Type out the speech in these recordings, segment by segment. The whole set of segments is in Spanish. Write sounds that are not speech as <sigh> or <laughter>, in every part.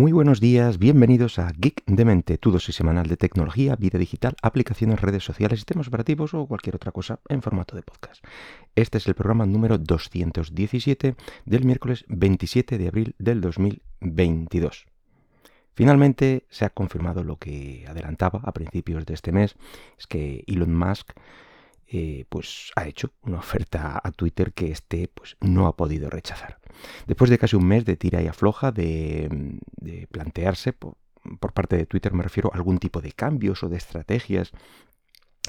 Muy buenos días, bienvenidos a Geek de Mente, tu dosis semanal de tecnología, vida digital, aplicaciones, redes sociales, sistemas operativos o cualquier otra cosa en formato de podcast. Este es el programa número 217 del miércoles 27 de abril del 2022. Finalmente se ha confirmado lo que adelantaba a principios de este mes, es que Elon Musk eh, pues ha hecho una oferta a Twitter que este pues no ha podido rechazar. Después de casi un mes de tira y afloja, de, plantearse por, parte de Twitter, me refiero a algún tipo de cambios o de estrategias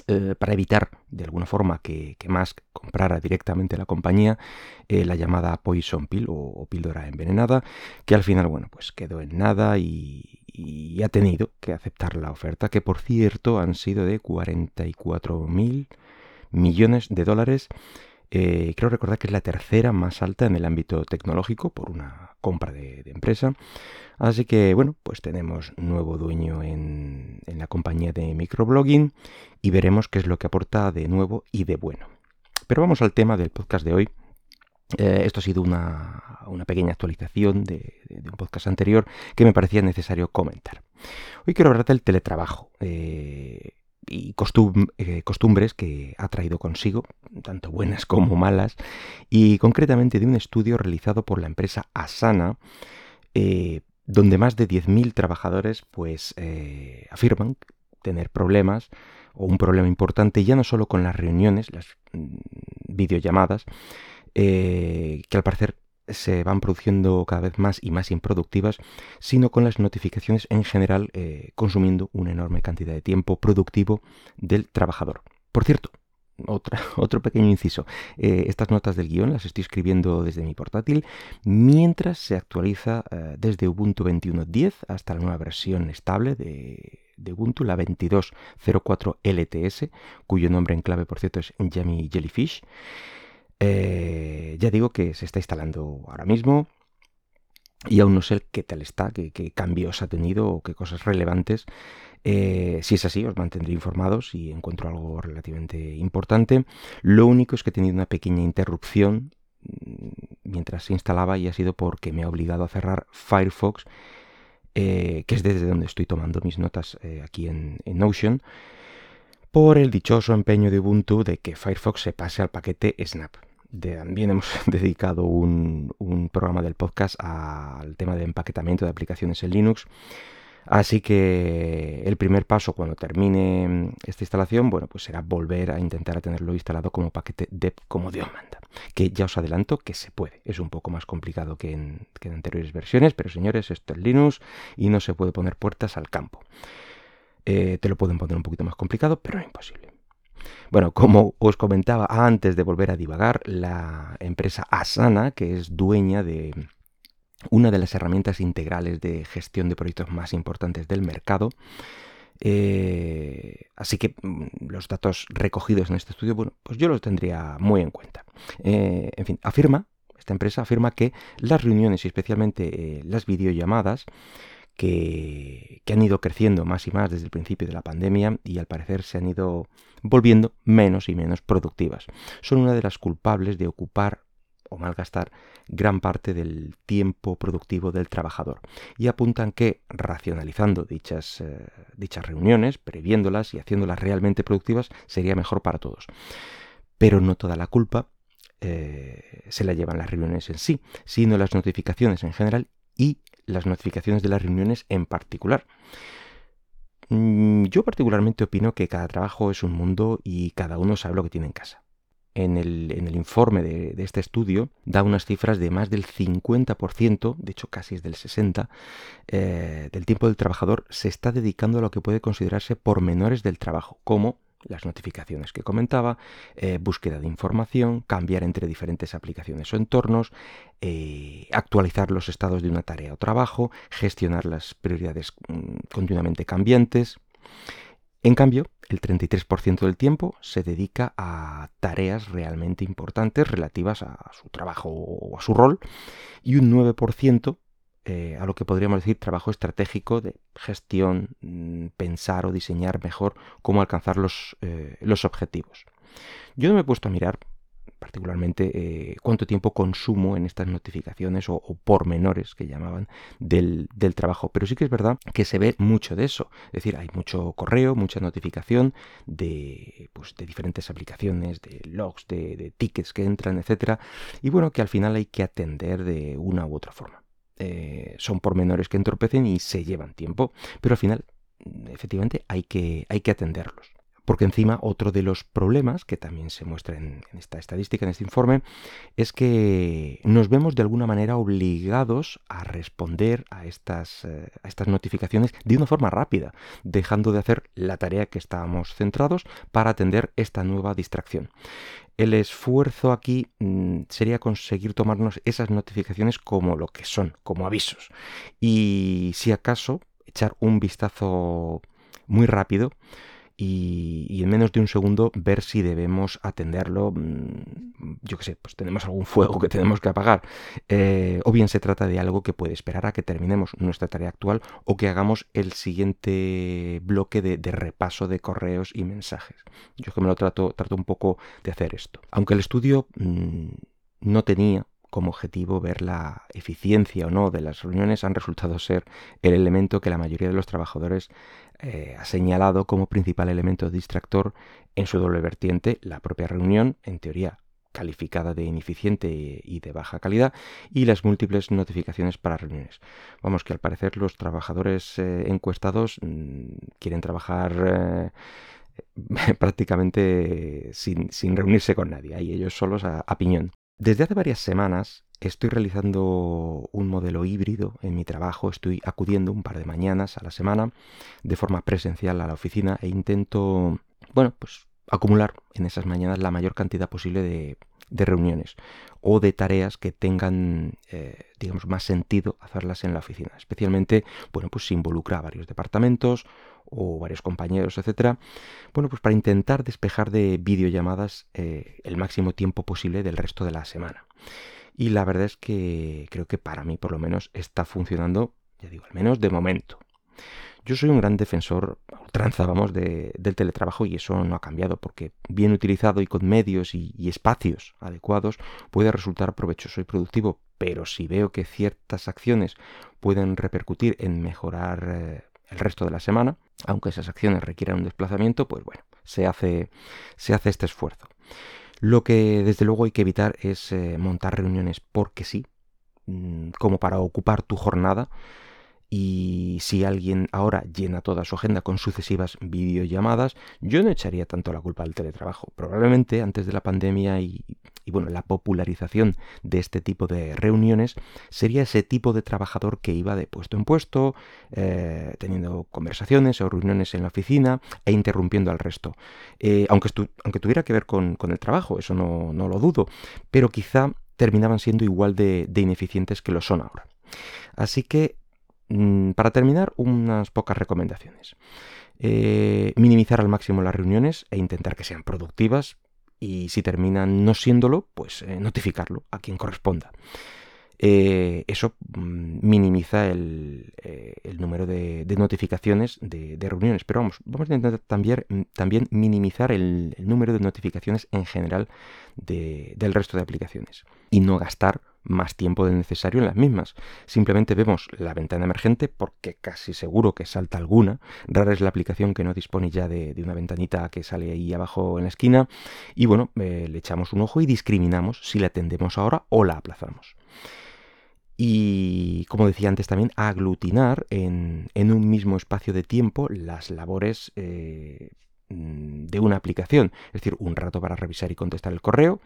eh, para evitar de alguna forma que, Musk comprara directamente la compañía, eh, la llamada Poison Pill o, píldora envenenada, que al final, bueno, pues quedó en nada y, y ha tenido que aceptar la oferta, que por cierto han sido de 44 mil millones de dólares. Eh, creo recordar que es la tercera más alta en el ámbito tecnológico por una compra de, empresa. Así que bueno, pues tenemos nuevo dueño en, la compañía de microblogging y veremos qué es lo que aporta de nuevo y de bueno. Pero vamos al tema del podcast de hoy. Eh, esto ha sido una, pequeña actualización de, un podcast anterior que me parecía necesario comentar. Hoy quiero hablar del teletrabajo. Eh, y eh, costumbres que ha traído consigo, tanto buenas como malas, y concretamente de un estudio realizado por la empresa Asana, eh, donde más de 10.000 trabajadores pues, eh, afirman tener problemas o un problema importante ya no solo con las reuniones, las mm, videollamadas, que al parecer se van produciendo cada vez más y más improductivas, sino con las notificaciones en general eh, consumiendo una enorme cantidad de tiempo productivo del trabajador. Por cierto, <laughs> otro pequeño inciso. Eh, estas notas del guion las estoy escribiendo desde mi portátil mientras se actualiza eh, desde Ubuntu 21.10 hasta la nueva versión estable de, Ubuntu, la 22.04 LTS, cuyo nombre en clave, por cierto, es Yummy Jellyfish. Eh, ya digo que se está instalando ahora mismo y aún no sé qué tal está, qué, cambios ha tenido o qué cosas relevantes. Eh, si es así, os mantendré informados si encuentro algo relativamente importante. Lo único es que he tenido una pequeña interrupción mm, mientras se instalaba y ha sido porque me ha obligado a cerrar Firefox, eh, que es desde donde estoy tomando mis notas aquí en, en Notion, por el dichoso empeño de Ubuntu de que Firefox se pase al paquete Snap también hemos <laughs> dedicado un, programa del podcast al tema de empaquetamiento de aplicaciones en Linux. Así que el primer paso cuando termine esta instalación, bueno, pues será volver a intentar tenerlo instalado como paquete dep como Dios manda. Que ya os adelanto que se puede. Es un poco más complicado que en, que en anteriores versiones, pero señores, esto es Linux y no se puede poner puertas al campo. Eh, te lo pueden poner un poquito más complicado, pero no imposible. Bueno, como os comentaba antes de volver a divagar, la empresa Asana, que es dueña de una de las herramientas integrales de gestión de proyectos más importantes del mercado, eh, así que mm, los datos recogidos en este estudio, bueno, pues yo los tendría muy en cuenta. Eh, en fin, afirma, esta empresa afirma que las reuniones y especialmente eh, las videollamadas que, han ido creciendo más y más desde el principio de la pandemia y al parecer se han ido volviendo menos y menos productivas. Son una de las culpables de ocupar o malgastar gran parte del tiempo productivo del trabajador y apuntan que racionalizando dichas, eh, dichas reuniones, previéndolas y haciéndolas realmente productivas sería mejor para todos. Pero no toda la culpa eh, se la llevan las reuniones en sí, sino las notificaciones en general y las notificaciones de las reuniones en particular. Mm, yo particularmente opino que cada trabajo es un mundo y cada uno sabe lo que tiene en casa. En el, informe de, este estudio da unas cifras de más del 50%, de hecho casi es del 60%, eh, del tiempo del trabajador se está dedicando a lo que puede considerarse pormenores del trabajo, como las notificaciones que comentaba, eh, búsqueda de información, cambiar entre diferentes aplicaciones o entornos, eh, actualizar los estados de una tarea o trabajo, gestionar las prioridades mm, continuamente cambiantes. En cambio, el 33% del tiempo se dedica a tareas realmente importantes relativas a su trabajo o a su rol y un 9% eh, a lo que podríamos decir trabajo estratégico de gestión, mm, pensar o diseñar mejor cómo alcanzar los, eh, los objetivos. Yo no me he puesto a mirar particularmente eh, cuánto tiempo consumo en estas notificaciones o, pormenores que llamaban del, trabajo. Pero sí que es verdad que se ve mucho de eso. Es decir, hay mucho correo, mucha notificación de, pues, de diferentes aplicaciones, de logs, de, tickets que entran, etcétera. Y bueno, que al final hay que atender de una u otra forma. Eh, son pormenores que entorpecen y se llevan tiempo, pero al final efectivamente hay que, hay que atenderlos. Porque encima otro de los problemas, que también se muestra en, esta estadística, en este informe, es que nos vemos de alguna manera obligados a responder a estas, eh, a estas notificaciones de una forma rápida, dejando de hacer la tarea que estábamos centrados para atender esta nueva distracción. El esfuerzo aquí mm, sería conseguir tomarnos esas notificaciones como lo que son, como avisos. Y si acaso, echar un vistazo muy rápido y, en menos de un segundo ver si debemos atenderlo. Mm, yo qué sé, pues tenemos algún fuego que tenemos que apagar. Eh, o bien se trata de algo que puede esperar a que terminemos nuestra tarea actual o que hagamos el siguiente bloque de, repaso de correos y mensajes. Yo que me lo trato, trato un poco de hacer esto. Aunque el estudio mm, no tenía como objetivo ver la eficiencia o no de las reuniones han resultado ser el elemento que la mayoría de los trabajadores eh, ha señalado como principal elemento distractor en su doble vertiente, la propia reunión, en teoría calificada de ineficiente y de baja calidad y las múltiples notificaciones para reuniones. Vamos que al parecer los trabajadores eh, encuestados mm, quieren trabajar eh, <laughs> prácticamente sin, reunirse con nadie, ahí ellos solos a piñón. Desde hace varias semanas estoy realizando un modelo híbrido en mi trabajo, estoy acudiendo un par de mañanas a la semana de forma presencial a la oficina e intento, bueno, pues acumular en esas mañanas la mayor cantidad posible de, reuniones o de tareas que tengan, eh, digamos, más sentido hacerlas en la oficina. Especialmente, bueno, pues si involucra a varios departamentos o varios compañeros, etcétera. Bueno, pues para intentar despejar de videollamadas eh, el máximo tiempo posible del resto de la semana. Y la verdad es que creo que para mí, por lo menos, está funcionando, ya digo, al menos de momento. Yo soy un gran defensor, ultranza, vamos, del teletrabajo y eso no ha cambiado porque bien utilizado y con medios y, espacios adecuados puede resultar provechoso y productivo, pero si veo que ciertas acciones pueden repercutir en mejorar eh, el resto de la semana, aunque esas acciones requieran un desplazamiento, pues bueno, se hace, se hace este esfuerzo. Lo que desde luego hay que evitar es eh, montar reuniones porque sí, mm, como para ocupar tu jornada, y si alguien ahora llena toda su agenda con sucesivas videollamadas, yo no echaría tanto la culpa al teletrabajo. Probablemente antes de la pandemia y, bueno, la popularización de este tipo de reuniones, sería ese tipo de trabajador que iba de puesto en puesto, eh, teniendo conversaciones o reuniones en la oficina e interrumpiendo al resto. Eh, aunque, tuviera que ver con, el trabajo, eso no, lo dudo, pero quizá terminaban siendo igual de ineficientes que lo son ahora. Así que para terminar, unas pocas recomendaciones. Eh, minimizar al máximo las reuniones e intentar que sean productivas y si terminan no siéndolo, pues eh, notificarlo a quien corresponda. Eh, eso mm, minimiza el, número de, notificaciones de, reuniones. Pero vamos, vamos a intentar también, también minimizar el, número de notificaciones en general del resto de aplicaciones y no gastar más tiempo del necesario en las mismas. Simplemente vemos la ventana emergente porque casi seguro que salta alguna. Rara es la aplicación que no dispone ya de, una ventanita que sale ahí abajo en la esquina. Y bueno, eh, le echamos un ojo y discriminamos si la atendemos ahora o la aplazamos. Y como decía antes también, aglutinar en, un mismo espacio de tiempo las labores eh, de una aplicación. Es decir, un rato para revisar y contestar el correo,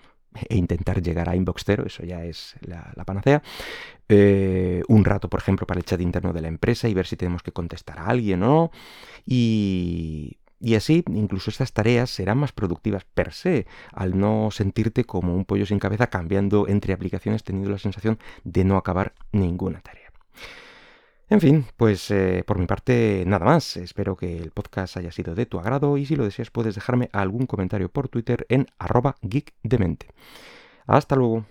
e intentar llegar a inbox cero, eso ya es la, panacea. Eh, un rato, por ejemplo, para el chat interno de la empresa y ver si tenemos que contestar a alguien o no. Y, y así, incluso estas tareas serán más productivas per se, al no sentirte como un pollo sin cabeza cambiando entre aplicaciones teniendo la sensación de no acabar ninguna tarea. En fin, pues eh, por mi parte nada más. Espero que el podcast haya sido de tu agrado y si lo deseas puedes dejarme algún comentario por Twitter en arroba geekdemente. Hasta luego.